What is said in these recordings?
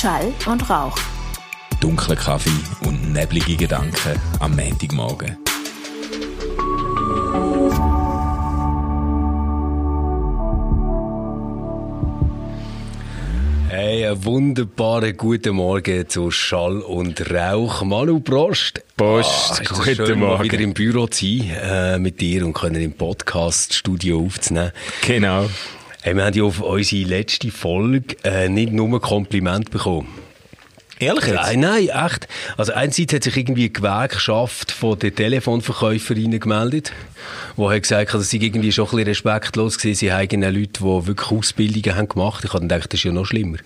Schall und Rauch. Dunkler Kaffee und neblige Gedanken am Montagmorgen. Hey, einen wunderbaren guten Morgen zu Schall und Rauch. Manu Prost. Prost, Ah, guten schön, Morgen. wieder im Büro zu sein, äh, mit dir und können im Podcast-Studio aufzunehmen. Genau. Hey, wir haben ja auf unsere letzte Folge äh, nicht nur Kompliment bekommen. Ehrlich jetzt? Nein, nein, echt. Also einerseits hat sich irgendwie die Gewerkschaft von den Telefonverkäuferinnen gemeldet, wo hat gesagt, dass sie irgendwie schon ein bisschen respektlos gewesen. Sie haben Leute, die wirklich Ausbildungen haben gemacht. Ich habe dann gedacht, das ist ja noch schlimmer.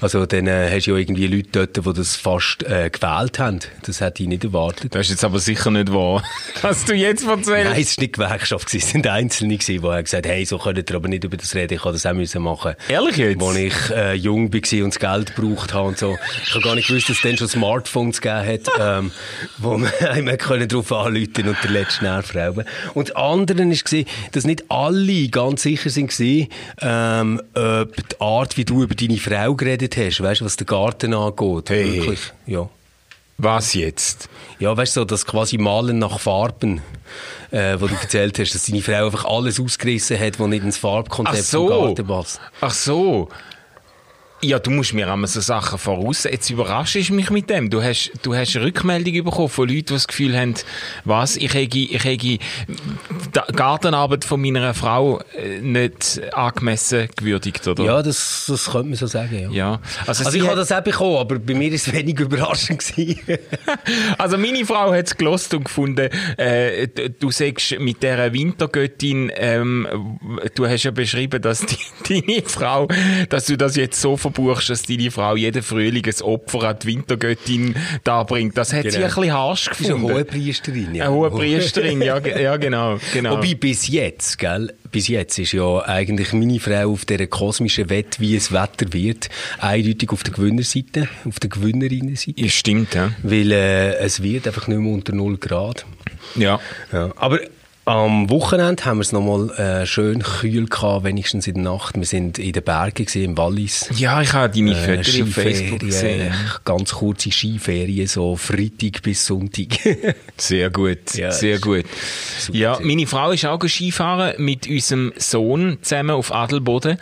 Also dann äh, hast du ja irgendwie Leute dort, die das fast äh, gewählt haben. Das hätte ich nicht erwartet. Das ist jetzt aber sicher nicht wahr. Was du jetzt erzählst. Nein, es war nicht die Gewerkschaft, gewesen. es sind Einzelne, gewesen, die haben gesagt hey, so könnt ihr aber nicht über das reden, ich habe das auch müssen machen. Ehrlich jetzt? Als ich äh, jung war und das Geld gebraucht habe und so. Gar nicht gewusst, dass es dann schon Smartphones gegeben hat, ähm, wo man einem können drauf anrufen und den letzten Nerv rauben. Und das andere war, dass nicht alle ganz sicher sind gewesen, ähm, ob die Art, wie du über deine Frau geredet hast, weißt du, was den Garten angeht. Hey. Wirklich, ja. Was jetzt? Ja, weißt du, so das quasi Malen nach Farben, äh, wo du erzählt hast, dass deine Frau einfach alles ausgerissen hat, was nicht ins Ach Farbkonzept so. vom Garten passt. Ach so. Ja, du musst mir einmal so Sachen voraus. Jetzt überraschst du mich mit dem. Du hast, du hast eine Rückmeldung bekommen von Leuten, die das Gefühl haben, was, ich hätte, ich hätte die Gartenarbeit von meiner Frau äh, nicht angemessen gewürdigt, oder? Ja, das, das könnte man so sagen, ja. Ja. Also, Also ich habe das auch bekommen, aber bei mir ist es wenig überraschend gewesen. Also meine Frau hat es gelost und gefunden, äh, du sagst mit dieser Wintergöttin, ähm, du hast ja beschrieben, dass die, deine Frau, dass du das jetzt so verbuchst, dass deine Frau jeden Frühling ein Opfer an die Wintergöttin darbringt. Das hat sie Genau. ein bisschen harsch ist eine gefunden. hohe Priesterin, ja. Eine hohe Priesterin, ja, ja genau, genau. Wobei bis jetzt, gell, bis jetzt ist ja eigentlich meine Frau auf dieser kosmischen Wette, wie es Wetter wird, eindeutig auf der Gewinnerseite, auf der Gewinnerinnenseite. ja, stimmt, ja. Weil äh, es wird einfach nicht mehr unter 0 Grad. ja. Ja, aber am Wochenende haben wir es nochmal äh, schön kühl gehabt, wenigstens in der Nacht. Wir sind in den Bergen gewesen, im Wallis. Ja, ich habe deine Äh, Fotos auf Facebook gesehen. ganz kurze Skiferien, so Freitag bis Sonntag. Sehr gut, Ja, sehr gut. Ja, meine Frau ist auch Skifahren mit unserem Sohn zusammen auf Adelboden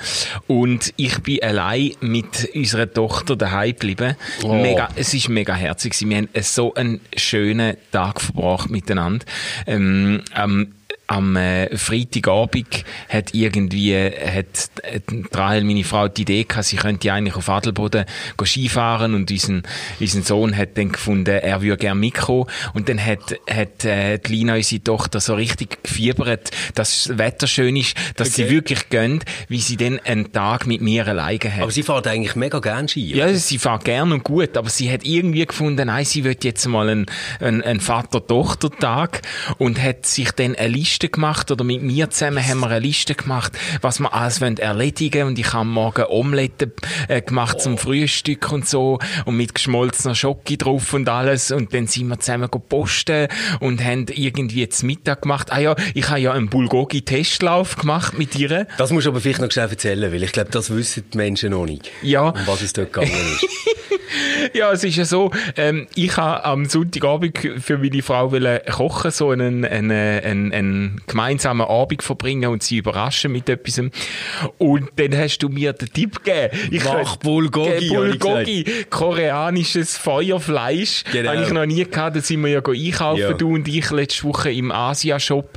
und ich bin allein mit unserer Tochter daheim geblieben. Oh. Mega, es ist mega herzig. Wir haben so einen schönen Tag verbracht miteinander. Ähm, am am äh, Freitagabend hat irgendwie hat, hat Rahel, meine Frau, die Idee gehabt, sie könnte eigentlich auf Adelboden go Skifahren und unseren, unseren Sohn hat dann gefunden, er würde gerne mitkommen und dann hat, hat äh, die Lina, unsere Tochter, so richtig gefiebert, dass das Wetter schön ist, dass sie Okay. wirklich gönnt, wie sie dann einen Tag mit mir alleine hat. aber sie fährt eigentlich mega gern Ski. Ja, sie fährt gern und gut, aber sie hat irgendwie gefunden, nein, sie wird jetzt mal einen, einen, einen Vater-Tochter-Tag und hat sich dann eine Liste gemacht, oder mit mir zusammen haben wir eine Liste gemacht, was wir alles wollen erledigen und ich habe morgen Omelette äh, gemacht zum Frühstück und so und mit geschmolzener Schoki drauf und alles und dann sind wir zusammen go posten und haben irgendwie jetzt Mittag gemacht. Ah ja, ich habe ja einen Bulgogi-Testlauf gemacht mit ihr. Das musst du aber vielleicht noch schnell erzählen, weil ich glaube, das wissen die Menschen noch nicht. Ja. Um was es dort gegangen ist. Ja, es ist ja so, ähm, ich habe am Sonntagabend für meine Frau wollen kochen, so einen, einen, einen, einen gemeinsamen Abend verbringen und sie überraschen mit etwas. Und dann hast du mir den Tipp gegeben. Ich Mach Bulgogi, Bulgogi, koreanisches Feuerfleisch. Genau. Habe ich noch nie gehabt, da sind wir ja einkaufen, Ja. du und ich, letzte Woche im Asia-Shop.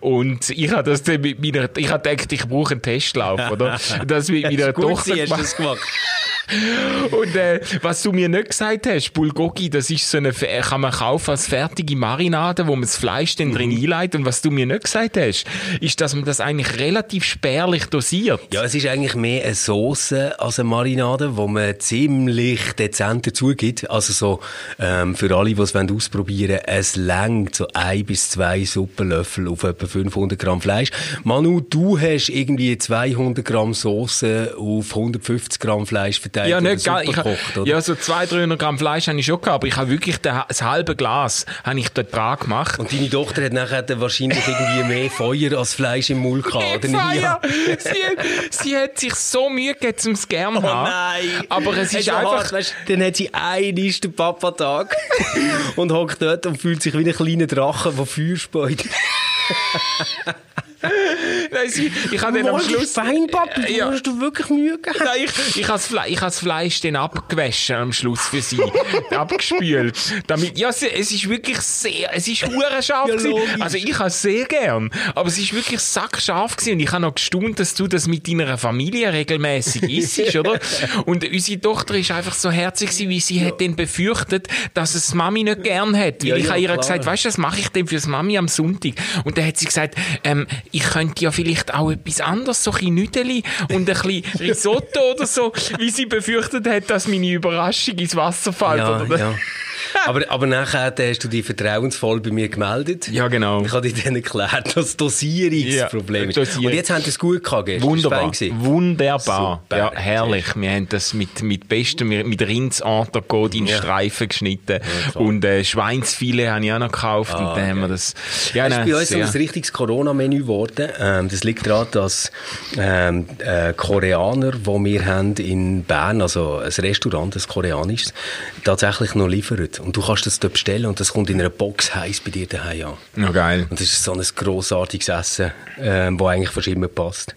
Und ich habe das dann mit meiner, ich habe gedacht, ich brauche einen Testlauf, oder? Das mit meiner Gut, Tochter gemacht. Und äh, was du mir nicht gesagt hast, Bulgogi, das ist so eine, kann man kaufen als fertige Marinade, wo man das Fleisch dann drin Mhm. einleitet. Und was du mir nicht gesagt hast, ist, dass man das eigentlich relativ spärlich dosiert. Ja, es ist eigentlich mehr eine Sauce als eine Marinade, wo man ziemlich dezent dazu gibt. Also so, ähm, für alle, die es ausprobieren wollen, es längt so ein bis zwei Suppenlöffel auf etwa 500 Gramm Fleisch. Manu, du hast irgendwie 200 Gramm Sauce auf 150 Gramm Fleisch verteilt. Aufgeteilt Ja, nicht gar, gekocht, oder? ja, so 200, 300 Gramm Fleisch habe ich schon gehabt, aber ich habe wirklich den, das halbe Glas habe ich dort dran gemacht. Und deine Tochter hat nachher wahrscheinlich irgendwie mehr Feuer als Fleisch im Mund gehabt, oder? Feier. Sie, hat- sie hat sich so Mühe gegeben, um es gerne zu haben. Aber es ist einfach... hart, weißt, dann hat sie einen der Papa-Tag und hockt dort und fühlt sich wie ein kleiner Drache, der Feuer speut. Nein, sie, ich habe dann am Schluss... Fein, Papi, du Ja. hast du wirklich Mühe gehabt. Nein, ich, ich habe das, Fle ich habe das Fleisch dann abgewaschen am Schluss für sie. abgespült. Damit, ja, es, es ist wirklich sehr, es ist hure scharf Ja, gewesen. Also ich habe es sehr gern. Aber es ist wirklich sackscharf gewesen. Und ich habe noch gestaunt, dass du das mit deiner Familie regelmäßig isst, oder? Und unsere Tochter ist einfach so herzig gewesen, wie sie hat dann befürchtet, dass es Mami nicht gern hat. Weil Ja, ich ja, habe ihr klar. gesagt, weißt du, was mache ich denn fürs Mami am Sonntag? Und dann hat sie gesagt, ähm, ich könnte ja vielleicht auch etwas anderes, so ein Nüdeli und ein bisschen Risotto oder so, wie sie befürchtet hat, dass meine Überraschung ins Wasser fällt. Ja, oder? ja. Aber, aber nachher hast du dich vertrauensvoll bei mir gemeldet. Ja, genau. Ich habe dir dann erklärt, dass Dosierungsproblem Ja, ist. Und jetzt haben sie es gut gehabt. Wunderbar, wunderbar, Super. ja, herrlich. Wir haben das mit, mit bestem, mit Rindsentrecot in Ja. Streifen geschnitten und äh, Schweinsfilet habe ich auch noch gekauft und dann haben wir das, ja, Das ist bei uns so ein richtiges Corona-Menü geworden. Ähm, das liegt daran, dass ähm, äh, Koreaner, die wir haben in Bern, also ein Restaurant, ein koreanisches, tatsächlich noch liefern. Und du kannst das dort bestellen und das kommt in einer Box heiß bei dir daheim an. ja, geil. Und das ist so ein grossartiges Essen, ähm, das eigentlich fast immer passt.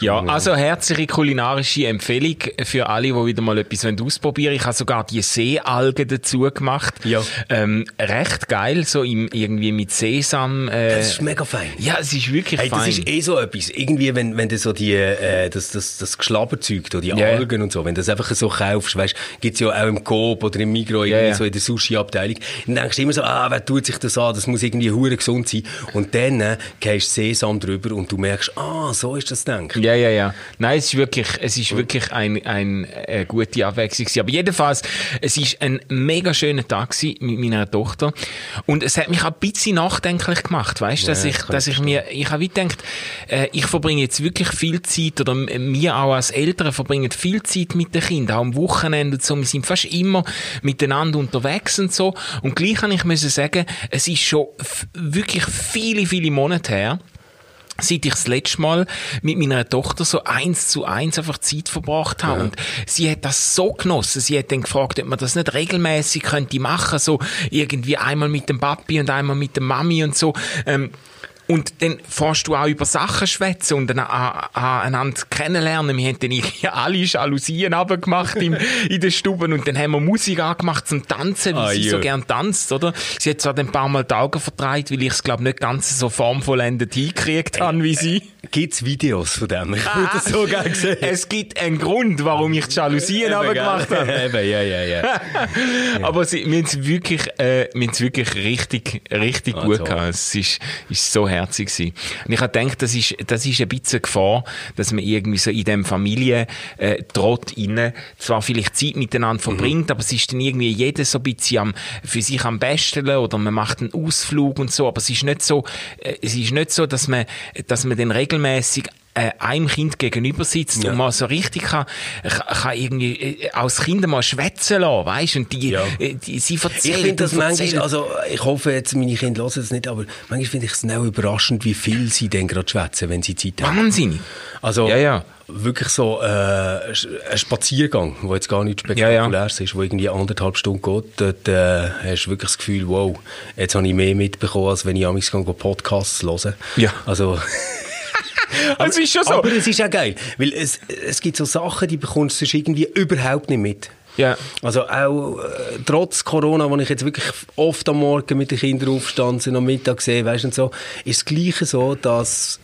Ja, also herzliche kulinarische Empfehlung für alle, die wieder mal etwas ausprobieren wollen. Ich habe sogar die Seealgen dazu gemacht. Ja. Ähm, recht geil, so im, irgendwie mit Sesam. Äh, Das ist mega fein. ja, es ist wirklich Hey, das fein. ist eh so etwas. Irgendwie, wenn, wenn du so die, äh, das, das, das Geschlabberzeug, die. Algen und so, wenn du das einfach so kaufst, weißt, gibt's ja auch im Coop oder im Migros, Ja, irgendwie so in der Sushi-Abteilung, dann denkst du immer so, ah, wer tut sich das an? Das muss irgendwie hure gesund sein. Und dann, äh, gehst Sesam drüber und du merkst, ah, so ist das gedacht. Ja, ja, ja. Nein, es ist wirklich, es ist wirklich ein, ein, eine gute Abwechslung. gewesen. Aber jedenfalls, es ist ein mega schöner Tag gewesen mit meiner Tochter. Und es hat mich auch ein bisschen nachdenklich gemacht, weißt du, dass Ja, ich, dass ich mir, ich habe gedacht, äh, ich verbringe jetzt wirklich viel Zeit, oder wir auch als Eltern verbringen viel Zeit mit den Kindern, auch am Wochenende und so. Wir sind fast immer miteinander unterwegs und so. Und gleich kann ich müssen sagen, es ist schon wirklich viele, viele Monate her, seit ich das letzte Mal mit meiner Tochter so eins zu eins einfach Zeit verbracht habe. Und sie hat das so genossen. Sie hat dann gefragt, ob man das nicht regelmäßig könnte machen, so irgendwie einmal mit dem Papi und einmal mit der Mami und so. Ähm, und dann fährst du auch über Sachen schwätzen und aneinander kennenlernen. Wir haben dann irgendwie alle Jalousien im, in den Stuben und dann haben wir Musik angemacht zum Tanzen, wie Ah, sie ja. so gern tanzt, oder? Sie hat zwar ein paar Mal die Augen vertreibt, weil ich es, glaube nicht ganz so formvollendet hingekriegt habe wie sie. Gibt's Videos von dem? Ich würde das so gerne sehen. Es gibt einen Grund, warum ich die Jalousien runtergemacht habe. Eben, ja, ja, ja. Aber sie, wir haben es wirklich, äh, wir es wirklich richtig, richtig Ah, gut toll. gehabt. Es ist, ist so herzig gewesen. Und ich habe gedacht, das ist, das ist ein bisschen Gefahr, dass man irgendwie so in dem Familie, äh, rein zwar vielleicht Zeit miteinander Mhm. verbringt, aber es ist dann irgendwie jeder so ein bisschen am, für sich am besten oder man macht einen Ausflug und so, aber es ist nicht so, äh, es ist nicht so, dass man, dass man dann regelmäßig äh, einem Kind gegenüber sitzt Ja. und mal so richtig kann, kann, irgendwie äh, aus Kindern mal schwätzen lassen, weißt und die, Ja. äh, die sie Ich erzählen finde das manchmal, also ich hoffe jetzt, meine Kinder hören das nicht, aber manchmal finde ich es auch überraschend, wie viel sie denn gerade schwätzen, wenn sie Zeit haben. Wahnsinn. Also Ja, ja. wirklich so äh, ein Spaziergang, der jetzt gar nicht spektakulär ist, wo irgendwie anderthalb Stunden geht, dort äh, hast du wirklich das Gefühl, wow, jetzt habe ich mehr mitbekommen, als wenn ich amigs Podcasts höre. Ja. Also, Es ist schon so. aber es ist auch geil, weil es, es gibt so Sachen, die bekommst du irgendwie überhaupt nicht mit. Ja. Also auch äh, trotz Corona, wo ich jetzt wirklich oft am Morgen mit den Kindern aufstand, und am Mittag sehe, weißt du, und so, ist das Gleiche so, dass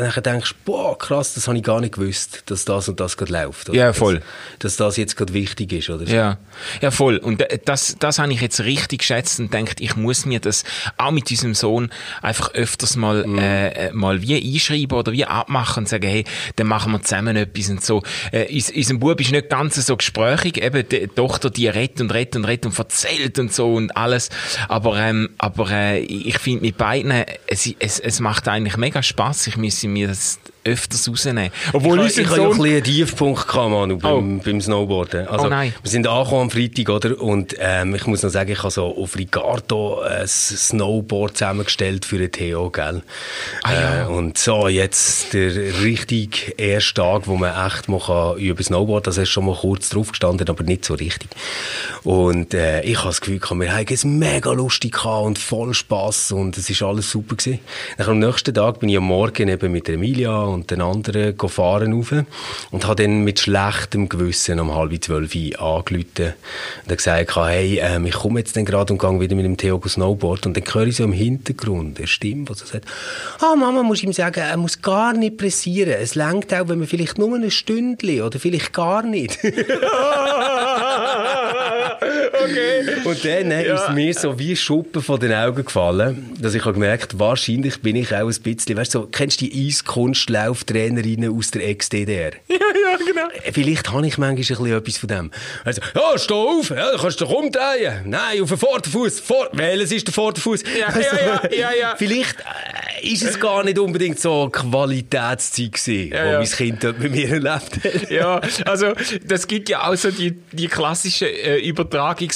nachher denkst, boah, krass, das habe ich gar nicht gewusst, dass das und das gerade läuft. oder? Ja, voll. Dass, dass das jetzt gerade wichtig ist, oder? Ja, ja voll. Und äh, das, das habe ich jetzt richtig geschätzt und denkt, ich muss mir das auch mit diesem Sohn einfach öfters mal, Mhm. äh, mal wie einschreiben oder wie abmachen und sagen, hey, dann machen wir zusammen etwas und so. Äh, uns, unser Bub ist nicht ganz so gesprächig, eben die Tochter, die redet und redet und redet und erzählt und so und alles. Aber, ähm, aber äh, ich finde mit beiden, es, es, es macht eigentlich mega Spaß. Ich müsse mir das öfters rausnehmen. Obwohl ich, ich hatte ja ein bisschen einen Tiefpunkt gehabt, Manu, beim, beim Snowboarden. Also, Oh nein. Wir sind angekommen am Freitag, oder? Und ähm, ich muss noch sagen, ich habe so auf Ricardo ein Snowboard zusammengestellt für den Theo, gell? Ah, ja. äh, und so, jetzt der richtig erste Tag, wo man echt mal kann über Snowboard, also ist schon mal kurz drauf gestanden, aber nicht so richtig. Und äh, ich habe das Gefühl, wir haben es mega lustig gehabt und voll Spass und es ist alles super gewesen. Dann am nächsten Tag bin ich am Morgen eben mit Emilia und den anderen gefahren rauf und habe dann mit schlechtem Gewissen um halb zwölf angerufen und gesagt, hey, ähm, ich komme jetzt gerade und gehe wieder mit dem Theo Snowboard und dann höre ich so im Hintergrund eine Stimme, die so sagt, ah Mama, muss ich ihm sagen, er muss gar nicht pressieren. Es langt auch, wenn man vielleicht nur ein Stündchen oder vielleicht gar nicht. okay. Und dann ja. ist mir so wie Schuppen von den Augen gefallen, dass ich habe gemerkt, wahrscheinlich bin ich auch ein bisschen, weißt du, so, kennst du die Eiskunstlauftrainerinnen aus der Ex-DDR? Ja, ja, genau. Vielleicht habe ich manchmal ein bisschen etwas von dem. Also, ja, steh auf, ja, du kannst dich umdrehen. Nein, auf den Vorderfuß. Vor Welches ist der Vorderfuß? Ja, ja, ja, ja, ja. Vielleicht äh, ist es gar nicht unbedingt so Qualitätszeit gewesen, Ja, wo ja. mein Kind dort mit mir erlebt hat. Ja, also das gibt ja auch so die, die klassischen äh,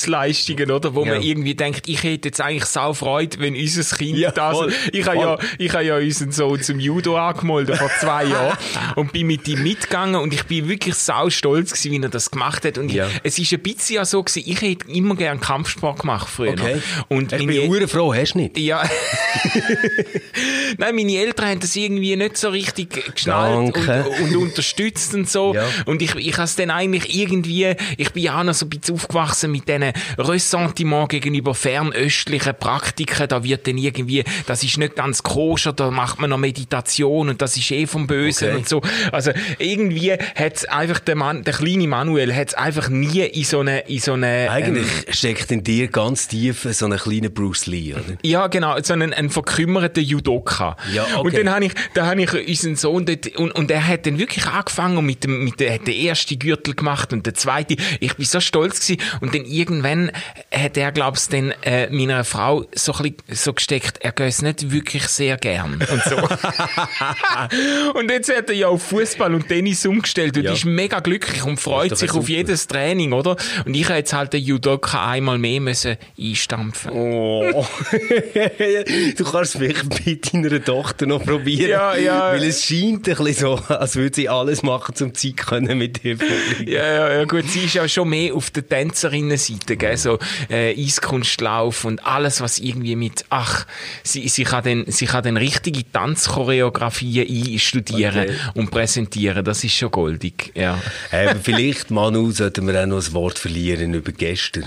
Übertragungsleistungen, oder? Wo Ja. man irgendwie denkt, ich hätte jetzt eigentlich sau Freude, wenn unser Kind Ja, das... voll, Ich habe ja, ich habe ja unseren Sohn zum Judo angemeldet vor zwei Jahren und bin mit ihm mitgegangen und ich bin wirklich sau stolz gewesen, wie er das gemacht hat. Und Ja. es ist ein bisschen ja so gewesen, ich hätte immer gern Kampfsport gemacht früher. Okay. Und ich bin uhrenfroh, hast du nicht? ja. Nein, meine Eltern haben das irgendwie nicht so richtig geschnallt Danke. und, und unterstützt und so. Ja. Und ich, ich habe es dann eigentlich irgendwie, ich bin ja auch noch so ein bisschen aufgewachsen mit diesen Ressentiment gegenüber fernöstlichen Praktiken. Da wird dann irgendwie, das ist nicht ganz koscher, da macht man noch Meditation und das ist eh vom Bösen Okay. und so. Also irgendwie hat's einfach der Mann, der kleine Manuel hat's einfach nie in so eine, in so eine, Eigentlich ähm, steckt in dir ganz tief so ein kleiner Bruce Lee, oder? Ja, genau, so einen, einen verkümmerten Judoka. Ja, okay. Und dann habe ich, da habe ich unseren Sohn dort, und, und er hat dann wirklich angefangen und mit dem, mit der, hat den ersten Gürtel gemacht und der zweite. Ich bin so stolz gewesen. Und dann irgendwann hat er, glaubst dann, äh, meiner Frau so ein bisschen so gesteckt, er geht es nicht wirklich sehr gern. Und so. und jetzt hat er ja auf Fußball und Tennis umgestellt und Ja. ist mega glücklich und freut sich auf jedes Training, oder? Und ich habe jetzt halt den Judoka einmal mehr müssen einstampfen. Oh. du kannst es vielleicht mit deiner Tochter noch probieren. Ja, ja. Weil es scheint ein bisschen so, als würde sie alles machen, um Zeit können mit verbringen. Ja, ja, ja, gut, sie ist ja schon mehr auf der Tänzerinnenseite, gell, so äh, Eiskunstlauf und alles, was irgendwie mit, ach, sie, sie kann dann, sie kann dann richtige Tanzchoreografien einstudieren Okay. und präsentieren, das ist schon goldig, ja. Aber vielleicht, Manu, sollten wir auch noch ein Wort verlieren über gestern.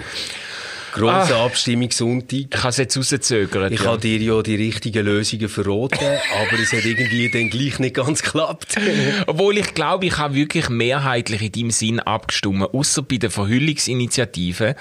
Grosse Abstimmung Sonntag. Ich habe es jetzt rauszögert. Ich ja. habe dir ja die richtigen Lösungen verraten, aber es hat irgendwie dann gleich nicht ganz geklappt. Obwohl ich glaube, ich habe wirklich mehrheitlich in deinem Sinn abgestimmt. Außer bei der Verhüllungsinitiative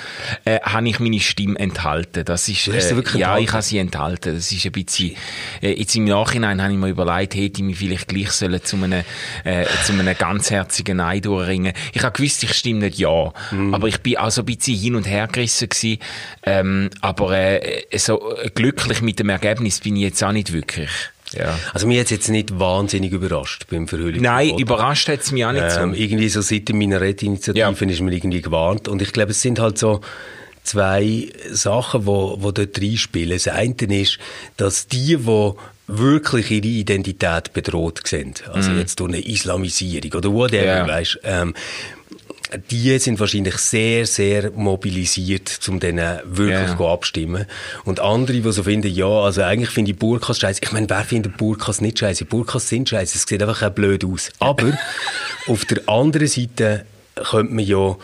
äh, habe ich meine Stimme enthalten. Das ist, wirklich ja, enthalten? ich habe sie enthalten. Das ist ein bisschen, äh, jetzt im Nachhinein habe ich mir überlegt, hätte ich mich vielleicht gleich sollen zu einem, äh, zu einem ganzherzigen Nein durchringen. Ich habe gewusst, ich stimme nicht ja. Mhm. Aber ich bin auch so ein bisschen hin und her gerissen gewesen. Ähm, aber äh, so äh, glücklich mit dem Ergebnis bin ich jetzt auch nicht wirklich. Ja. Also mir hat es jetzt nicht wahnsinnig überrascht beim Verhüllung. Nein, überrascht hat es mich auch nicht Ähm, so. irgendwie so seit der Minarett-Initiative Ja. ist mir irgendwie gewarnt. Und ich glaube, es sind halt so zwei Sachen, wo, wo dort reinspielen. Das eine ist, dass die, die wirklich ihre Identität bedroht sind, also jetzt durch eine Islamisierung oder whatever. Ja. weißt, ähm, die sind wahrscheinlich sehr, sehr mobilisiert, um denen wirklich zu abstimmen. Und andere, die so finden, ja, also eigentlich finde ich Burkas scheiße. Ich meine, wer findet Burkas nicht scheiße? Burkas sind scheiße. Es sieht einfach auch blöd aus. Aber auf der anderen Seite könnte man ja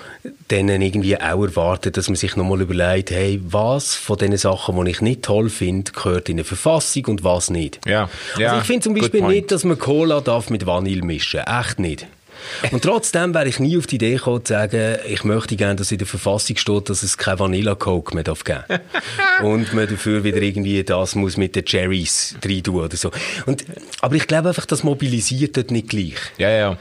denen irgendwie auch erwarten, dass man sich nochmal überlegt, hey, was von den Sachen, die ich nicht toll finde, gehört in eine Verfassung und was nicht. Ja. Ja. Also ich finde zum Beispiel nicht, dass man Cola darf mit Vanille mischen. Echt nicht. Und trotzdem wäre ich nie auf die Idee gekommen, zu sagen, ich möchte gerne, dass in der Verfassung steht, dass es kein Vanilla Coke mehr darf geben Und man dafür wieder irgendwie das muss mit den Cherries rein tun oder so. Und, aber ich glaube einfach, das mobilisiert dort nicht gleich. Ja, ja.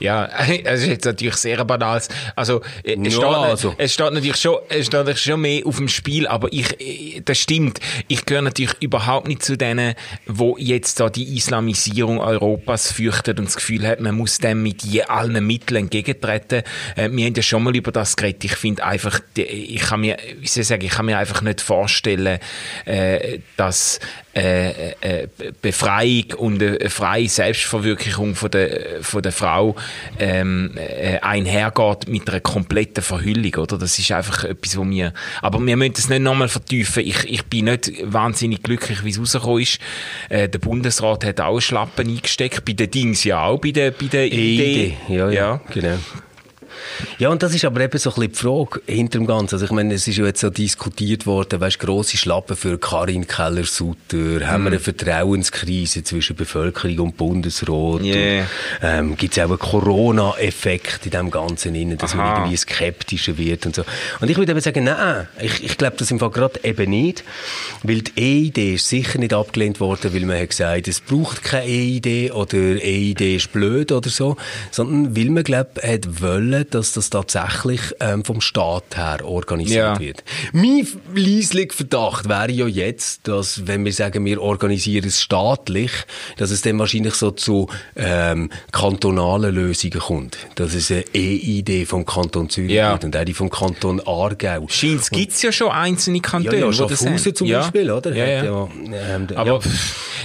Ja, es ist jetzt natürlich sehr banal. Also, es, Ja, steht, also. es steht natürlich schon, es steht natürlich schon mehr auf dem Spiel, aber ich, das stimmt. Ich gehöre natürlich überhaupt nicht zu denen, wo jetzt da die Islamisierung Europas fürchtet und das Gefühl hat, man muss dem mit je allen Mitteln entgegentreten. Äh, wir haben ja schon mal über das geredet. Ich finde einfach, ich kann mir, wie soll ich sagen, ich kann mir einfach nicht vorstellen, äh, dass äh, äh, Befreiung und eine freie Selbstverwirklichung von der, von der Frau ähm, äh, einhergeht mit einer kompletten Verhüllung, oder? Das ist einfach etwas, wo mir, aber wir müssen das nicht nochmal vertiefen. Ich, ich bin nicht wahnsinnig glücklich, wie es rausgekommen ist. Äh, der Bundesrat hat auch Schlappen eingesteckt, bei den Dings ja auch, bei der, bei der Idee. Ja, ja, genau. Ja, und das ist aber eben so ein bisschen die Frage hinter dem Ganzen. Also ich meine, es ist ja jetzt so diskutiert worden, weißt, grosse Schlappen für Karin Keller-Sutter, haben wir eine Vertrauenskrise zwischen Bevölkerung und Bundesrat, Yeah. und, ähm, gibt es auch einen Corona-Effekt in dem Ganzen innen, dass man Aha. irgendwie skeptischer wird und so. Und ich würde eben sagen, nein, ich, ich glaube das im Fall gerade eben nicht, weil die EID ist sicher nicht abgelehnt worden, weil man hat gesagt, es braucht keine EID oder EID ist blöd oder so, sondern weil man, glaube hat wollen, dass das tatsächlich ähm, vom Staat her organisiert Ja. wird. Mein leislicher Verdacht wäre ja jetzt, dass, wenn wir sagen, wir organisieren es staatlich, dass es dann wahrscheinlich so zu ähm, kantonalen Lösungen kommt. Dass es eine EID vom Kanton Zürich Ja. gibt und die vom Kanton Aargau. Scheint es gibt's ja schon einzelne Ja, Kantone, ja, das Schaffhausen zum Ja. Beispiel, oder? Ja, Hat ja. ähm, Aber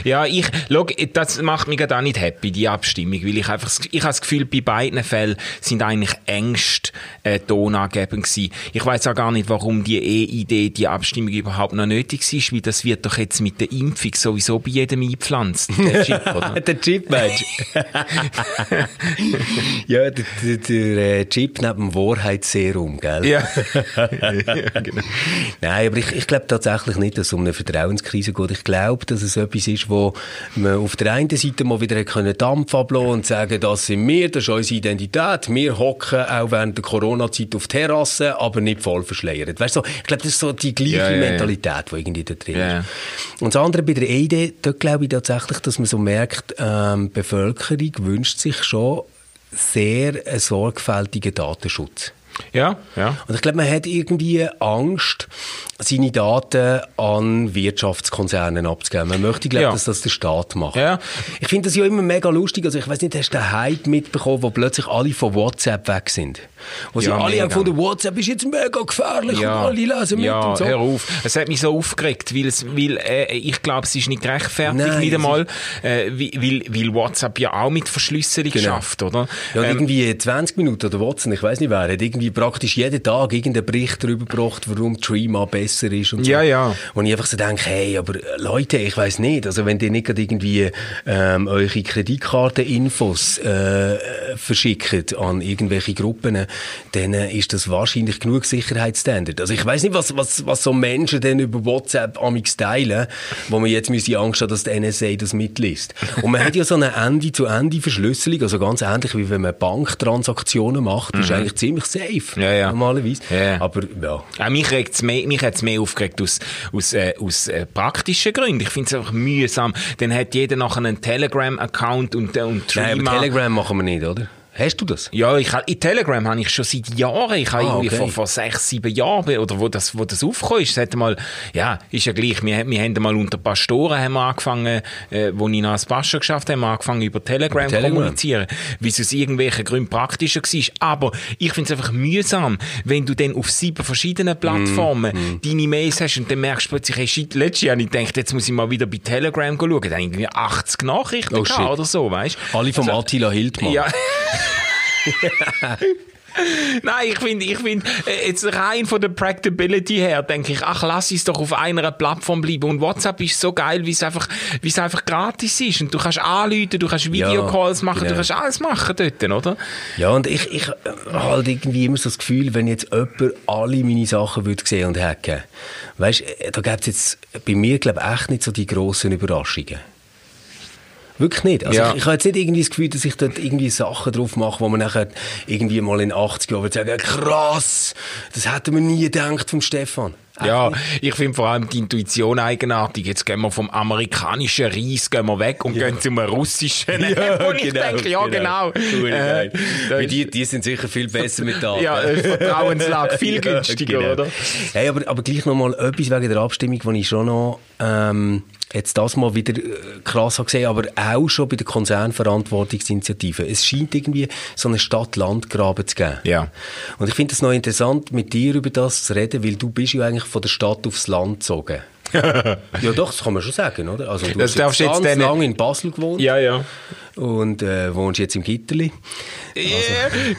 ja. ja, ich, schau, das macht mich gerade auch nicht happy, die Abstimmung, weil ich einfach, ich habe das Gefühl, bei beiden Fällen sind eigentlich Ängste äh, tonangebend gewesen. Ich weiß auch gar nicht, warum die E-Idee, die Abstimmung überhaupt noch nötig ist, weil das wird doch jetzt mit der Impfung sowieso bei jedem eingepflanzt, der Chip, oder? der Chip, Mensch. ja, der, der, der äh, Chip neben dem Wahrheitsserum, gell? Ja. ja, genau. Nein, aber ich, ich glaube tatsächlich nicht, dass es um eine Vertrauenskrise geht. Ich glaube, dass es etwas ist, wo man auf der einen Seite mal wieder können Dampf ablassen und sagen, das sind wir, das ist unsere Identität. Wir hocken auch während der Corona-Zeit auf Terrassen, aber nicht voll verschleiert. Weißt du, ich glaube, das ist so die gleiche Ja, ja. Mentalität, die irgendwie da drin ist. Und das andere bei der EID, dort glaube ich tatsächlich, dass man so merkt, ähm, die Bevölkerung wünscht sich schon sehr einen sorgfältigen Datenschutz. Ja, ja. Und ich glaube, man hat irgendwie Angst, seine Daten an Wirtschaftskonzernen abzugeben. Man möchte, glaube Ja. dass das der Staat macht. Ja. Ich finde das ja immer mega lustig. Also ich weiß nicht, hast du den Hype mitbekommen, wo plötzlich alle von WhatsApp weg sind? Wo sie Ja, alle mega. haben gefunden, WhatsApp ist jetzt mega gefährlich und alle lesen mit ja, und so. hör auf. Es hat mich so aufgeregt, weil, es, weil äh, ich glaube, es ist nicht gerechtfertigt, Nein, nicht einmal, äh, weil, weil WhatsApp ja auch mit Verschlüsselung Genau. schafft, oder? Ja, Ähm, irgendwie 20 Minuten oder Watson, ich weiß nicht wer, hat irgendwie praktisch jeden Tag irgendeinen Bericht darüber gebracht, warum Trima besser ist und so. Ja, ja. Und ich einfach so denke, hey, aber äh, Leute, ich weiß nicht, also wenn ihr nicht gerade irgendwie ähm, eure Kreditkarteninfos äh, verschickt an irgendwelche Gruppen, dann äh, ist das wahrscheinlich genug Sicherheitsstandard. Also ich weiß nicht, was, was, was so Menschen denn über WhatsApp amix teilen, wo man jetzt müsste Angst haben, dass die NSA das mitliest. Und man hat ja so eine Ende-zu-Ende-Verschlüsselung, also ganz ähnlich wie wenn man Banktransaktionen macht, ist eigentlich ziemlich safe, Mhm. Ja, ja. normalerweise. Ja. Aber ja, Auch mich regt's mehr, mich hat's mehr aufgeregt aus, aus, äh, aus äh, praktischen Gründen. Ich finde es einfach mühsam. Dann hat jeder nachher einen Telegram-Account und, äh, und Nein, aber Threema. Telegram machen wir nicht, oder? Hast du das? Ja, ich, in Telegram habe ich schon seit Jahren, ich habe Ah, irgendwie okay. vor, vor sechs, sieben Jahren, oder wo das, wo das aufgekommen ist, hat mal, ja, ist ja gleich, wir, wir haben mal unter Pastoren haben wir angefangen, äh, wo ich noch als Pastor geschafft habe, haben angefangen über Telegram Über Telegram. kommunizieren, weil es aus irgendwelchen Gründen praktischer war. Aber ich finde es einfach mühsam, wenn du dann auf sieben verschiedenen Plattformen Mhm, deine Mails hast und dann merkst du plötzlich, hey, shit, letztes Jahr habe ich gedacht, jetzt muss ich mal wieder bei Telegram schauen, da habe ich irgendwie 80 Nachrichten Oh, oder so, weißt Alle vom Also- Attila Hildmann. ja. Nein, ich finde, ich finde, äh, jetzt rein von der Practicability her, denke ich, ach, lass es doch auf einer Plattform bleiben. Und WhatsApp ist so geil, wie es einfach, wie es einfach gratis ist. Und du kannst anrufen, du kannst Videocalls machen, genau. du kannst alles machen dort, oder? Ja, und ich, ich äh, habe halt irgendwie immer so das Gefühl, wenn jetzt jemand alle meine Sachen würde sehen und hacken, weißt, äh, da gäbe es jetzt bei mir, glaube ich, echt nicht so die grossen Überraschungen. Wirklich nicht. Also Ja. ich, ich habe jetzt nicht irgendwie das Gefühl, dass ich dort irgendwie Sachen drauf mache, wo man nachher irgendwie mal in 80 Jahren sagen, krass, das hätten wir nie gedacht vom Stefan. Ja, ich finde vor allem die Intuition eigenartig. Jetzt gehen wir vom amerikanischen Reis gehen wir weg und gehen zum russischen. Ja, und ich denke, ja, genau. Cool, Äh, geil. das Weil die, die sind sicher viel besser mit Daten. Ja, äh, Vertrauenslage viel Ja, günstiger, genau. oder? Hey, aber, aber gleich noch mal etwas wegen der Abstimmung, die ich schon noch ähm, jetzt das mal wieder äh, krass gesehen, aber auch schon bei der Konzernverantwortungsinitiative. Es scheint irgendwie so eine Stadt-Land-Graben zu geben. Ja. Und ich finde es noch interessant, mit dir über das zu reden, weil du bist ja eigentlich von der Stadt aufs Land gezogen. ja, doch, das kann man schon sagen, oder? Also, du Das hast darfst jetzt ganz lange in Basel gewohnt Ja, ja. und äh, wohnst jetzt im Gitterli. Ja,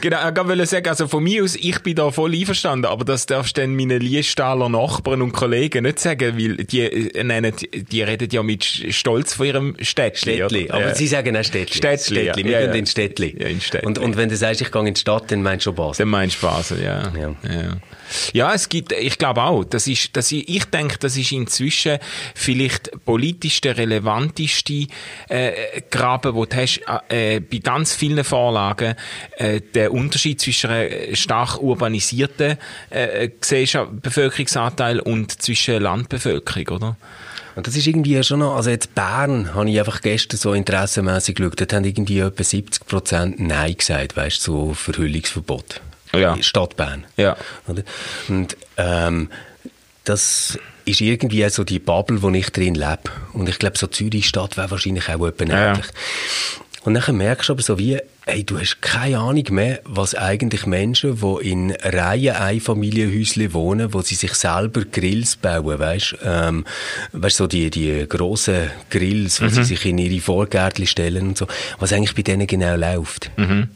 genau, ich wollte sagen, also von mir aus, ich bin da voll einverstanden, aber das darfst du dann meinen Liestaler Nachbarn und Kollegen nicht sagen, weil die äh, nennen, die reden ja mit Stolz von ihrem Städtli. Städtli. oder? Aber Ja. sie sagen auch Städtli. Städtli, ja. Städtli. Wir Ja, gehen ja. in Städtli. Ja, in Städtli. Und, und wenn du sagst, ich gehe in die Stadt, dann meinst du schon Basel. Dann meinst du Basel, ja. Ja. ja. Ja, es gibt, ich glaube auch, das ist, das ist, ich denke, das ist inzwischen vielleicht politisch der relevanteste äh, Graben, wo du hast, äh, bei ganz vielen Vorlagen, äh, der Unterschied zwischen einer stark urbanisierten äh, Gesellschaft, Bevölkerungsanteil und zwischen Landbevölkerung, oder? Und das ist irgendwie schon noch, also jetzt Bern, habe ich einfach gestern so interessenmässig geschaut, dort haben irgendwie etwa 70 Prozent Nein gesagt, weißt du, so Verhüllungsverbot. Ja. Stadt Bern. Ja. Oder? Und, ähm, das ist irgendwie so die Bubble, wo ich drin lebe. Und ich glaube, so Zürich-Stadt wäre wahrscheinlich auch etwa Ja, ähnlich. Und dann merkst du aber so wie, hey, du hast keine Ahnung mehr, was eigentlich Menschen, die in Reihen Einfamilienhäuschen wohnen, wo sie sich selber Grills bauen, weißt, ähm, weißt so die, die grossen Grills, wo Mhm. sie sich in ihre Vorgärtchen stellen und so, was eigentlich bei denen genau läuft. Mhm.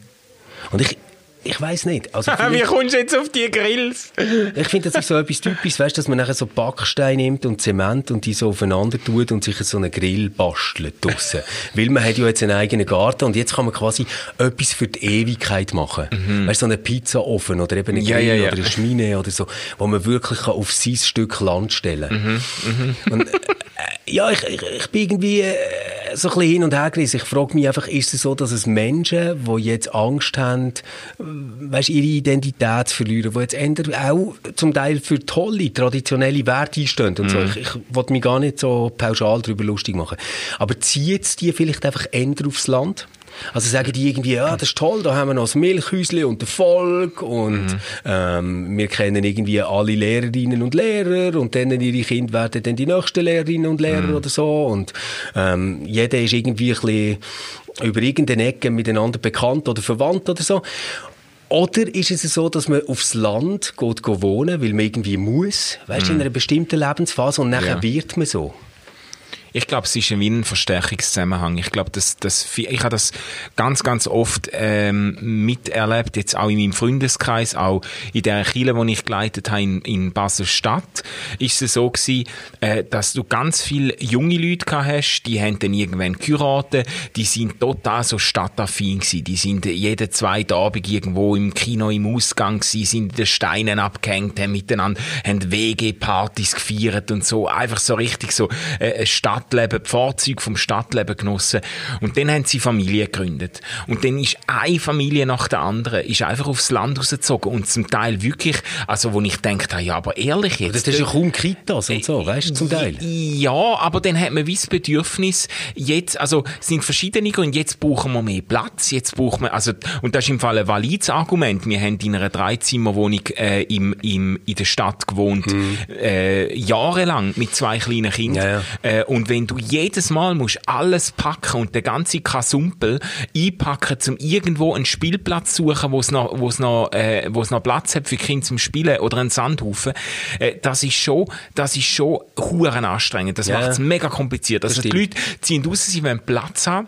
Und ich, ich weiß nicht. Also Wie kommst du jetzt auf die Grills? ich finde, das ist so etwas Typisches, weißt, dass man nachher so Backsteine nimmt und Zement und die so aufeinander tut und sich so einen Grill bastelt draussen. Weil man hat ja jetzt einen eigenen Garten und jetzt kann man quasi etwas für die Ewigkeit machen. Weißt, so einen Pizzaofen oder eben einen Mhm. Ja, Grill ja, ja. oder eine Schmine oder so, wo man wirklich kann auf sein Stück Land stellen Mhm, Und, äh, ja, ich, ich, ich bin irgendwie äh, so ein bisschen hin und her gerissen. Ich frage mich einfach, ist es so, dass es Menschen, die jetzt Angst haben, weißt, ihre Identität zu verlieren, die jetzt eher auch zum Teil für tolle, traditionelle Werte einstehen und so. Ich, ich wollte mich gar nicht so pauschal darüber lustig machen. Aber zieht die vielleicht einfach eher aufs Land? Also sagen die irgendwie, ja, das ist toll, da haben wir noch das Milchhäusli und den Volk und ähm, wir kennen irgendwie alle Lehrerinnen und Lehrer und dann ihre Kinder werden dann die nächsten Lehrerinnen und Lehrer oder so und ähm, jeder ist irgendwie ein bisschen über irgendeine Ecke miteinander bekannt oder verwandt oder so. Oder ist es so, dass man aufs Land geht, geht wohnen, weil man irgendwie muss, weißt du, in einer bestimmten Lebensphase und nachher Ja. wird man so? Ich glaube, es ist ein wie ein Verstärkungszusammenhang. Ich glaube, das, das, ich habe das ganz, ganz oft ähm, miterlebt, jetzt auch in meinem Freundeskreis, auch in der Kirche, die ich geleitet habe in, in Basel-Stadt, ist es so gewesen, äh, dass du ganz viele junge Leute gehabt hast, die haben dann irgendwann geheiratet, die sind total so stadtaffin gewesen, die sind jeden zweiten Abend irgendwo im Kino im Ausgang gewesen, sind in den Steinen abgehängt, haben miteinander, WG-Partys gefeiert und so, einfach so richtig so äh, ein Stadtleben, die Vorzüge vom Stadtleben genossen. Und dann haben sie Familie gegründet. Und dann ist eine Familie nach der anderen, ist einfach aufs Land rausgezogen und zum Teil wirklich, also wo ich denke, ja, aber ehrlich jetzt. Das ist ja kaum Kitas und so, weißt du, zum Teil. Ja, aber dann hat man wie das Bedürfnis, jetzt, also es sind verschiedene Gründe, jetzt brauchen wir mehr Platz, jetzt braucht man, also, und das ist im Fall ein valides Argument. Wir haben in einer Dreizimmerwohnung äh, im, im, in der Stadt gewohnt, äh, jahrelang mit zwei kleinen Kindern. Ja, ja. Äh, und wenn du jedes Mal musst alles packen und den ganzen Kasumpel einpacken, um irgendwo einen Spielplatz zu suchen, wo es noch, wo es noch, äh, wo es noch Platz hat für Kinder zum Spielen oder einen Sandhaufen, äh, das ist schon, das ist schon huren anstrengend. Das macht es mega kompliziert. Also die Leute ziehen raus, sie wollen Platz haben.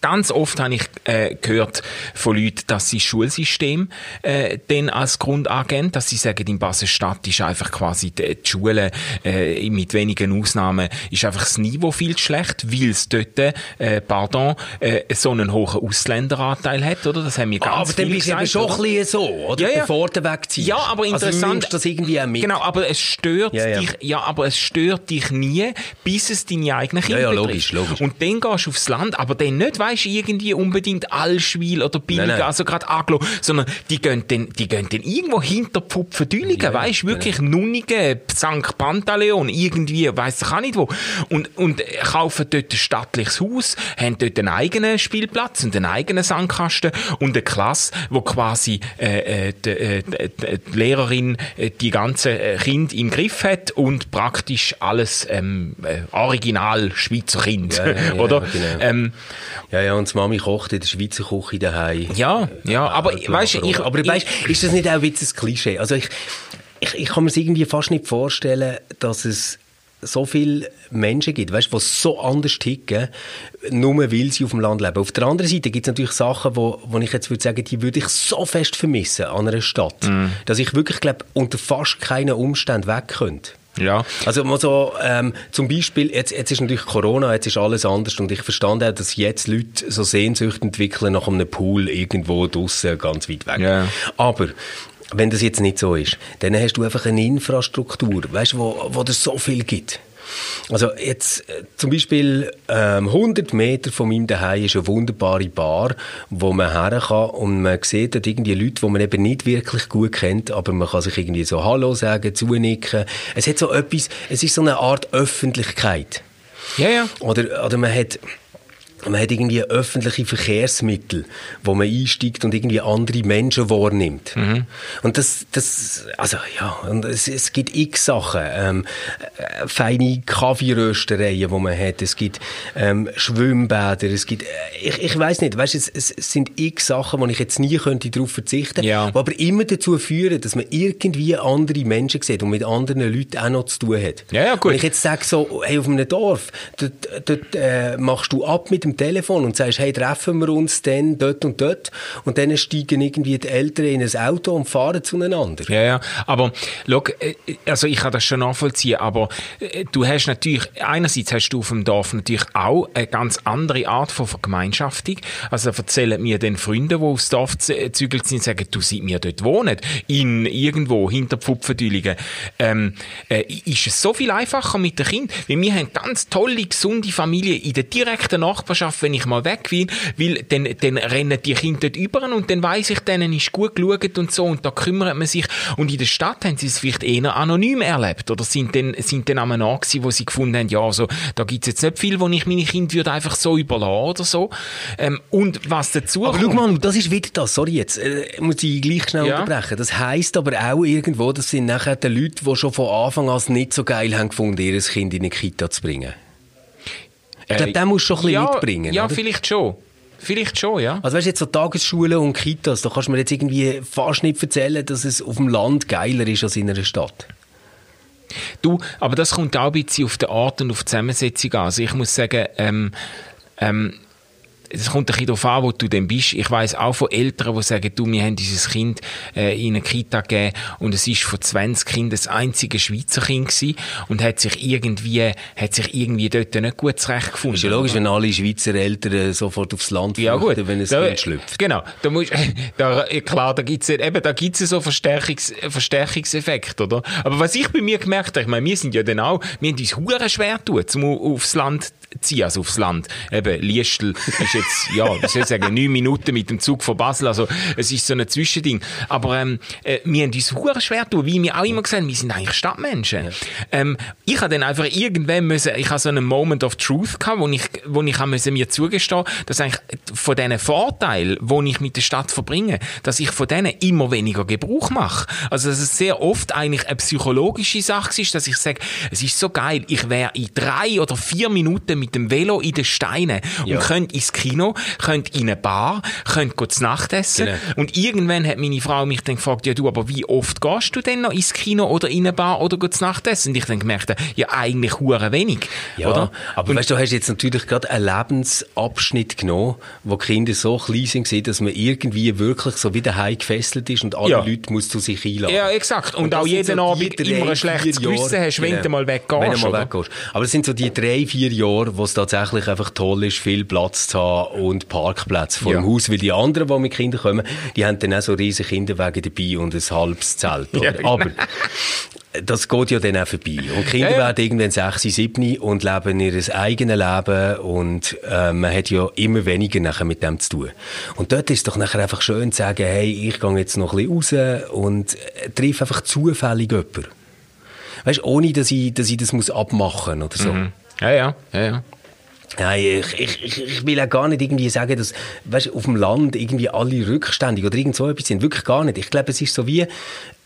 Ganz oft habe ich äh, gehört von Leuten, dass sie das Schulsystem äh, dann als Grund angeben, dass sie sagen, in Basel-Stadt ist einfach quasi die, die Schule äh, mit wenigen Ausnahmen ist einfach das Niveau viel zu schlecht, weil es dort, äh, pardon, äh, so einen hohen Ausländeranteil hat, oder? Das haben wir ganz aber dann bist du ja schon ein bisschen so, oder? Ja, ja. Bevor du wegziehst. Ja, aber Also interessant. nimmst das irgendwie mit. Genau, aber es stört Ja, ja. dich, ja, aber es stört dich nie, bis es deine eigenen Kinder ja, betrifft. logisch, logisch. Und dann gehst du aufs Land, aber dann nicht, weisst irgendwie unbedingt Allschwil oder Nein, nein. also gerade Aglo, sondern die gehen dann, die gehen dann irgendwo hinter Pfupfendüligen, Ja, weisst wirklich genau. Nunnigen, St. Pantaleon, irgendwie, weiss ich auch nicht wo. Und, und kaufen dort ein stattliches Haus, haben dort einen eigenen Spielplatz und einen eigenen Sandkasten und eine Klasse, wo quasi äh, äh, die, äh, die, die Lehrerin äh, die ganzen äh, Kinder im Griff hat und praktisch alles ähm, äh, original Schweizer Kind, ja, ja, oder? genau. Ähm, Ja, ja, und die Mami kocht in der Schweizer Küche daheim. ja, ja, aber Äh, weißt du, ich, aber ich, weißt, ist das nicht auch ein bisschen ein Klischee? Also ich, ich, ich kann mir es irgendwie fast nicht vorstellen, dass es so viele Menschen gibt, weißt, die so anders ticken, nur weil sie auf dem Land leben. Auf der anderen Seite gibt es natürlich Sachen, wo, wo ich jetzt würde sagen, die würde ich so fest vermissen an einer Stadt, Mhm. dass ich wirklich glaube, unter fast keinen Umständen weg könnte. Ja. Also mal so, ähm, zum Beispiel, jetzt, jetzt ist natürlich Corona, jetzt ist alles anders und ich verstand auch, dass jetzt Leute so Sehnsucht entwickeln nach einem Pool irgendwo draussen, ganz weit weg. Ja. Aber wenn das jetzt nicht so ist, dann hast du einfach eine Infrastruktur, weißt, wo, wo es so viel gibt. Also jetzt äh, zum Beispiel ähm, 100 Meter von meinem Daheim ist eine wunderbare Bar, wo man her kann und man sieht dort irgendwie Leute, die man eben nicht wirklich gut kennt, aber man kann sich irgendwie so Hallo sagen, zunicken. Es hat so etwas, es ist so eine Art Öffentlichkeit. Ja, ja. Oder, oder man hat man hat irgendwie öffentliche Verkehrsmittel, wo man einsteigt und irgendwie andere Menschen wahrnimmt. Und das, das, also ja, und es, es gibt x Sachen, ähm, äh, feine Kaffeeröstereien, wo man hat, es gibt ähm, Schwimmbäder, es gibt, äh, ich, ich weiß nicht, weißt, es, es sind x Sachen, wo ich jetzt nie könnte darauf verzichten, Ja. die aber immer dazu führen, dass man irgendwie andere Menschen sieht und mit anderen Leuten auch noch zu tun hat. Ja, ja, gut. Wenn ich jetzt sage so, hey, auf einem Dorf, dort, dort äh, machst du ab mit dem Telefon und sagst, hey, treffen wir uns dann dort und dort und dann steigen irgendwie die Eltern in ein Auto und fahren zueinander. Ja, ja. Aber, schau, äh, also ich kann das schon nachvollziehen, aber äh, du hast natürlich, einerseits hast du auf dem Dorf natürlich auch eine ganz andere Art von Vergemeinschaftung. Also erzählen mir dann Freunde, die aufs Dorf z- gezügelt sind, sagen, du seit mir dort wohnen, in irgendwo hinter Pfupfendüligen, ähm, äh, ist es so viel einfacher mit den Kindern, weil wir haben ganz tolle, gesunde Familien in der direkten Nachbarschaft, wenn ich mal weg will, weil dann, dann rennen die Kinder dort über und dann weiss ich, denen ist gut geschaut und so und da kümmert man sich. Und in der Stadt haben sie es vielleicht eher anonym erlebt oder sind dann, sind dann am Ort gewesen, wo sie gefunden haben, ja, also, da gibt's jetzt nicht viel, wo ich meine Kinder würde einfach so überlassen oder so. Ähm, und was dazu Aber schau kommt, mal, das ist wieder das, sorry jetzt, äh, muss ich gleich schnell Ja. unterbrechen. Das heisst aber auch irgendwo, das sind nachher die Leute, die schon von Anfang an es nicht so geil haben gefunden, ihr Kind in eine Kita zu bringen. Ich glaube, den musst du schon ein bisschen ja, mitbringen, Ja, oder? vielleicht schon. Vielleicht schon, ja. Also weißt du, jetzt so Tagesschulen und Kitas, da kannst du mir jetzt irgendwie fast nicht erzählen, dass es auf dem Land geiler ist als in einer Stadt. Du, aber das kommt auch ein bisschen auf den Art und auf die Zusammensetzung an. Also ich muss sagen, ähm, ähm, es kommt ein bisschen darauf an, wo du denn bist. Ich weiß auch von Eltern, die sagen, du, wir haben dieses Kind äh, in eine Kita gegeben und es ist von 20 Kindern das einzige Schweizer Kind gewesen und hat sich irgendwie, hat sich irgendwie dort nicht gut zurechtgefunden. Ist ja logisch, wenn alle Schweizer Eltern äh, sofort aufs Land Ja, gut. flüchten, wenn ein Da- Kind schlüpft. Genau. Da musst, da, klar, da gibt's eben, da gibt's so Verstärkungs, Verstärkungseffekt, oder? Aber was ich bei mir gemerkt habe, ich meine, wir sind ja dann auch, wir haben uns hure schwer tun, zum aufs Land ziehen, also aufs Land. Eben, Liestel ist jetzt, ja, wie soll ich sagen, neun Minuten mit dem Zug von Basel, also, es ist so ein Zwischending. Aber, ähm, äh, wir haben uns hure schwer tun, wie wir auch immer gesagt haben, wir sind eigentlich Stadtmenschen. Ähm, ich habe dann einfach irgendwann müssen, ich habe so einen Moment of Truth gehabt, wo ich, wo ich habe müssen mir zugestehen, dass eigentlich von diesen Vorteilen, die ich mit der Stadt verbringe, dass ich von denen immer weniger Gebrauch mache. Also, dass es sehr oft eigentlich eine psychologische Sache ist, dass ich sage, es ist so geil, ich wäre in drei oder vier Minuten mit dem Velo in den Steinen Ja. und könnt ins Kino, könnt in eine Bar, könnt go zu Nacht essen. Genau. Und irgendwann hat meine Frau mich dann gefragt, ja du, aber wie oft gehst du denn noch ins Kino oder in eine Bar oder go zu Nacht essen? Und ich dann gemerkt, ja eigentlich hure wenig, Ja, oder? aber weißt du, hast jetzt natürlich gerade einen Lebensabschnitt genommen, wo Kinder so klein sind, dass man irgendwie wirklich so wie daheim gefesselt ist und alle Ja. Leute muss zu sich einladen. Ja, exakt. Und, das auch jeden so Abend immer ein schlechtes Gewissen hast, wenn genau. du mal weggehst. Wenn du mal weggehst. Aber es sind so die drei, vier Jahre, wo es tatsächlich einfach toll ist, viel Platz zu haben und Parkplätze vor Ja. dem Haus. Weil die anderen, die mit Kindern kommen, die haben dann auch so riesige Kinderwagen dabei und ein halbes Zelt. Ja, genau. Aber das geht ja dann auch vorbei. Und Kinder Ja, werden irgendwann 6, 7 und leben ihr eigenes Leben und äh, man hat ja immer weniger nachher mit dem zu tun. Und dort ist es doch nachher einfach schön zu sagen, hey, ich gehe jetzt noch ein bisschen raus und äh, treffe einfach zufällig jemanden. Weißt ohne dass ich, dass ich das muss abmachen oder so. Ja, ja, ja, ja. Nein, ich, ich, ich, will auch gar nicht irgendwie sagen, dass weißt, auf dem Land irgendwie alle rückständig oder irgend so etwas sind. Wirklich gar nicht. Ich glaube, es ist so wie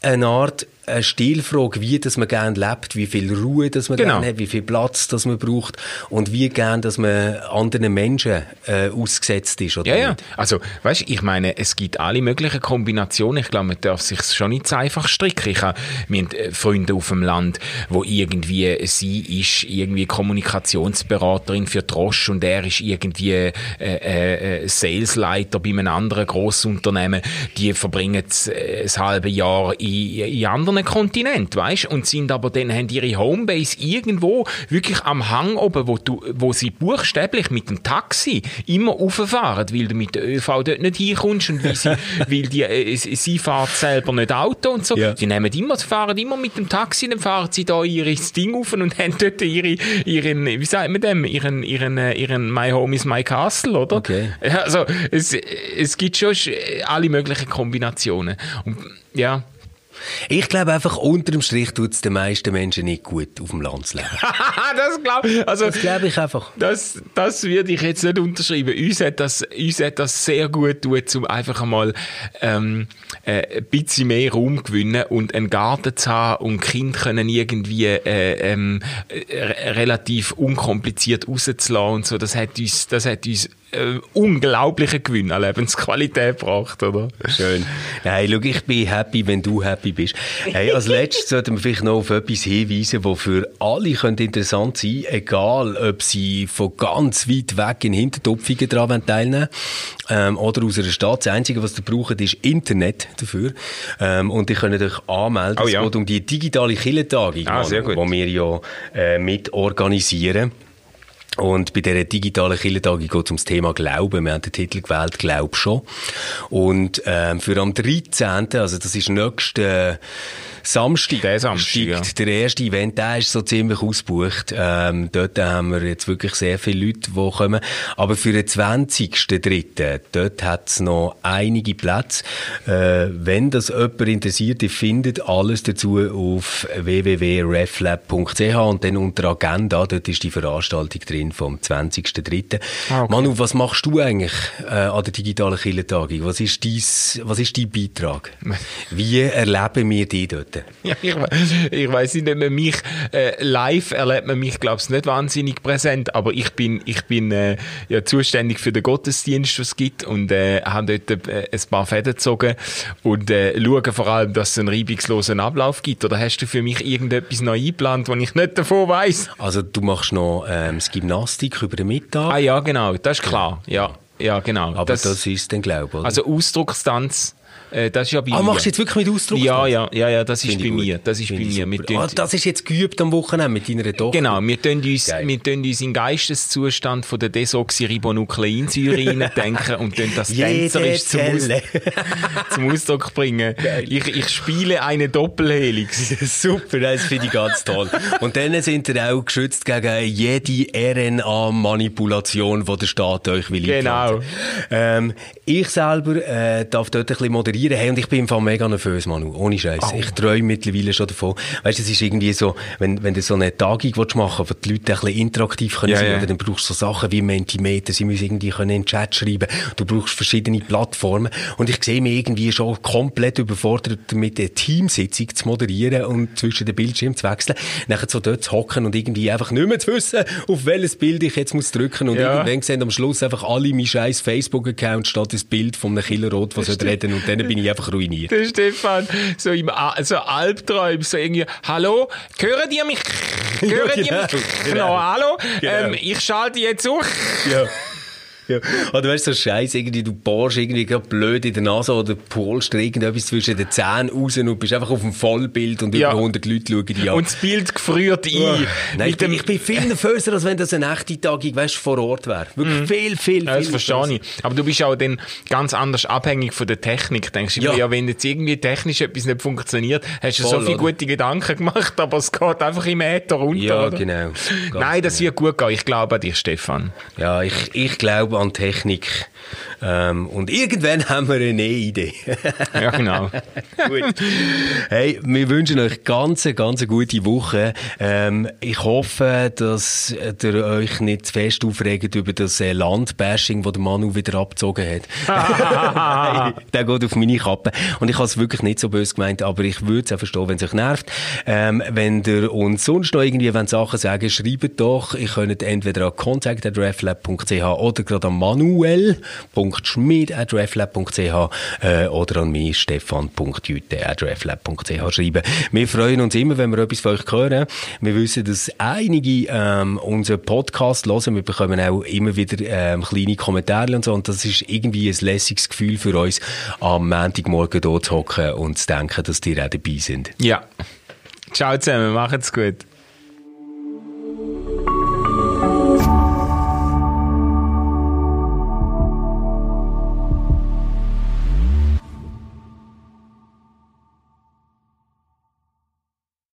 eine Art eine Stilfrage, wie dass man gerne lebt, wie viel Ruhe dass man Genau. gerne hat, wie viel Platz dass man braucht und wie gern dass man anderen Menschen äh, ausgesetzt ist. Oder Ja, ja. Also, weißt, ich meine, es gibt alle möglichen Kombinationen. Ich glaube, man darf sich schon nicht so einfach stricken. Ich habe, wir haben äh, Freunde auf dem Land, wo irgendwie, sie ist irgendwie Kommunikationsberaterin für Trosch und er ist irgendwie äh, äh, äh, Salesleiter bei einem anderen Grossunternehmen. Die verbringen das, äh, das halbe Jahr in, in anderen Kontinenten, weißt? Und sind aber dann, haben ihre Homebase irgendwo wirklich am Hang oben, wo du, wo sie buchstäblich mit dem Taxi immer rauffahren, weil du mit der ÖV dort nicht hinkommst und weil sie, weil die, äh, sie fährt selber nicht Auto und so. Ja. Die nehmen immer, sie fahren immer mit dem Taxi, dann fahren sie da ihr Ding auf und haben dort ihre, ihren, wie sagt man dem, ihren, ihren, äh, ihren My Home is My Castle, oder? Okay. Also, es, es gibt schon sch- alle möglichen Kombinationen. Und, ja. Ich glaube einfach, unter dem Strich tut es den meisten Menschen nicht gut, auf dem Land zu leben. das glaube. Also, Das glaube ich einfach. Das, das würde ich jetzt nicht unterschreiben. Uns hat das, uns hat das sehr gut tut, um einfach einmal ähm, äh, ein bisschen mehr Raum gewinnen und einen Garten zu haben und Kinder können irgendwie äh, ähm, äh, relativ unkompliziert rauszulassen und so. Das hat uns, das hat uns äh, unglaublichen Gewinn an Lebensqualität gebracht, oder? Schön. Hey, schau, ich bin happy, wenn du happy bist. Hey, als letztes sollten wir vielleicht noch auf etwas hinweisen, das für alle könnte interessant sein egal ob sie von ganz weit weg in Hintertopfingen daran teilnehmen ähm, oder aus einer Stadt. Das Einzige, was ihr braucht, ist Internet dafür. Ähm, und ihr könnt euch anmelden. Oh ja. Es geht um die digitale Killertagung, Ah, die wir ja äh, mit organisieren. Und bei dieser digitalen Killertagung geht es ums Thema Glauben. Wir haben den Titel gewählt, Glaub schon. Und ähm, für am 13., also das ist nächsten Samstag, Der Samstag, steigt der erste Event, der ist so ziemlich ausgebucht. Ähm, dort haben wir jetzt wirklich sehr viele Leute, die kommen. Aber für den 20.03., dort hat es noch einige Plätze. Äh, wenn das jemand interessiert, ihr findet alles dazu auf www.reflab.ch und dann unter Agenda, dort ist die Veranstaltung drin vom 20.03. Ah, okay. Manu, was machst du eigentlich äh, an der digitalen Killertagung? Was ist dies, was ist dein Beitrag? Wie erleben wir die dort? Ja, ich, ich weiß nicht, ob man mich äh, live erlebt man mich, glaube ich, nicht wahnsinnig präsent, aber ich bin, ich bin äh, ja zuständig für den Gottesdienst, was es gibt und äh, habe dort äh, ein paar Fäden gezogen und äh, schaue vor allem, dass es einen reibungslosen Ablauf gibt. Oder hast du für mich irgendetwas neu eingeplant, wo ich nicht davon weiß? Also du machst noch ähm, das Gymnastik über den Mittag, Ah ja, genau, das ist klar. Ja, ja genau. aber das, ist dann glaube oder? also Ausdruckstanz, äh, das ist ja bei ah, mir. machst du jetzt wirklich mit Ausdruck? Ja, ja, ja, ja, das ist Finde bei ich gut. mir. Das ist Finde bei mir. Ah, das ist jetzt geübt am Wochenende mit deiner Tochter? Genau, wir tun uns, Geil. wir tun uns in Geisteszustand von der Desoxyribonukleinsäure denken und tun das tänzerisch zum, Aus zum Ausdruck bringen. Ich, ich spiele eine Doppelhelix. Super, das finde ich ganz toll. Und dann sind ihr auch geschützt gegen jede RNA-Manipulation, die der Staat euch will Genau. Ähm, ich selber äh, darf dort ein bisschen moderieren. Hey, und ich bin im Fall mega nervös, Manu. Ohne Scheiß. Oh. Ich träume mittlerweile schon davon. Weißt du, es ist irgendwie so, wenn, wenn du so eine Tagung machen willst, wo die Leute ein bisschen interaktiv können ja, sein, ja. dann brauchst du so Sachen wie Mentimeter. Sie müssen irgendwie können in den Chat schreiben. Du brauchst verschiedene Plattformen. Und ich sehe mich irgendwie schon komplett überfordert damit, eine Teamsitzung zu moderieren und zwischen den Bildschirmen zu wechseln. Nachher so dort zu hocken und irgendwie einfach nicht mehr zu wissen, auf welches Bild ich jetzt muss drücken. Und ja. irgendwann sehen am Schluss einfach alle mein scheiß Facebook-Account statt das Bild von einem Killerrot, was reden und dann bin ich einfach ruiniert. Der Stefan, so im so Albträumen, so irgendwie, hallo, hören die mich? Hören die genau, mich? Genau, hallo, genau. Ähm, ich schalte jetzt auf. Ja. Ja. Oder weißt du, so Scheiß, irgendwie, du bohrst irgendwie gerade blöd in der Nase oder polst irgendetwas zwischen den Zähnen raus und bist einfach auf dem Vollbild und ja. über 100 Leute schauen dich an. Und das Bild gefriert ein. Oh. Nein, ich bin, ich bin, viel nervöser, als wenn das eine echte Tagung, weißt, vor Ort wäre. Wirklich mm. viel, viel, ja, Das verstehe ich. Aber du bist auch dann ganz anders abhängig von der Technik, denkst du. Ja. ja, wenn jetzt irgendwie technisch etwas nicht funktioniert, hast du Voll, so viele gute Gedanken gemacht, aber es geht einfach im Äther runter, Ja, oder? genau. Nein, das genau. wird gut gehen. Ich glaube an dich, Stefan. Ja, ich, ich glaube Technik. Ähm, und irgendwann haben wir eine Idee. ja, genau. Gut. Hey, wir wünschen euch ganz, ganz gute Woche. Ähm, ich hoffe, dass ihr euch nicht zu fest aufregt über das äh, Landbashing, das der Manu wieder abgezogen hat. der geht auf meine Kappe. Und ich habe es wirklich nicht so böse gemeint, aber ich würde es auch verstehen, wenn es euch nervt. Ähm, wenn ihr uns sonst noch irgendwie Sachen sagen schreibt doch. Ihr könnt entweder an contact.reflab.ch oder gerade an manuel.schmid.reflab.ch äh, oder an mich stefan.jüte.reflab.ch schreiben. Wir freuen uns immer, wenn wir etwas von euch hören. Wir wissen, dass einige ähm, unseren Podcast hören. Wir bekommen auch immer wieder ähm, kleine Kommentare und so. Und das ist irgendwie ein lässiges Gefühl für uns, am Montagmorgen dort zu hocken und zu denken, dass die auch dabei sind. Ja. Ciao zusammen, macht's gut.